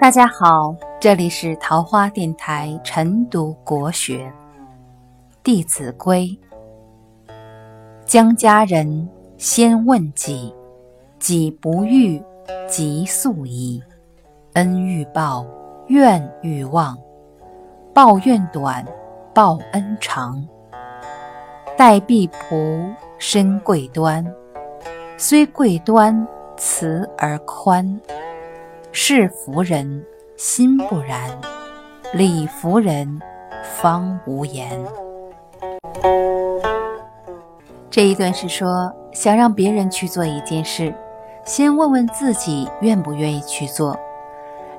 大家好，这里是桃花电台晨读国学《弟子规》。将家人先问己，己不欲，即速矣。恩欲报，怨欲忘。报怨短，报恩长。待婢仆，身贵端。虽贵端，慈而宽。是服人，心不然；礼服人，方无言。这一段是说，想让别人去做一件事，先问问自己愿不愿意去做。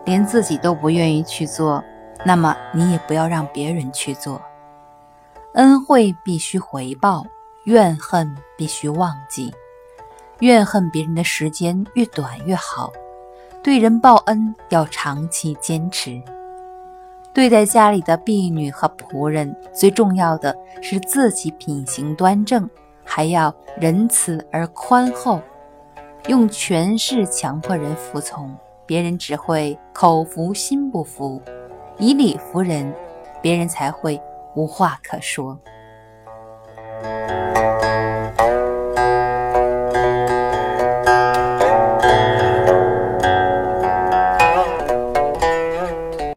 连自己都不愿意去做，那么你也不要让别人去做。恩惠必须回报，怨恨必须忘记。怨恨别人的时间越短越好。对人报恩要长期坚持。对待家里的婢女和仆人，最重要的是自己品行端正，还要仁慈而宽厚。用权势强迫人服从，别人只会口服心不服；以理服人，别人才会无话可说。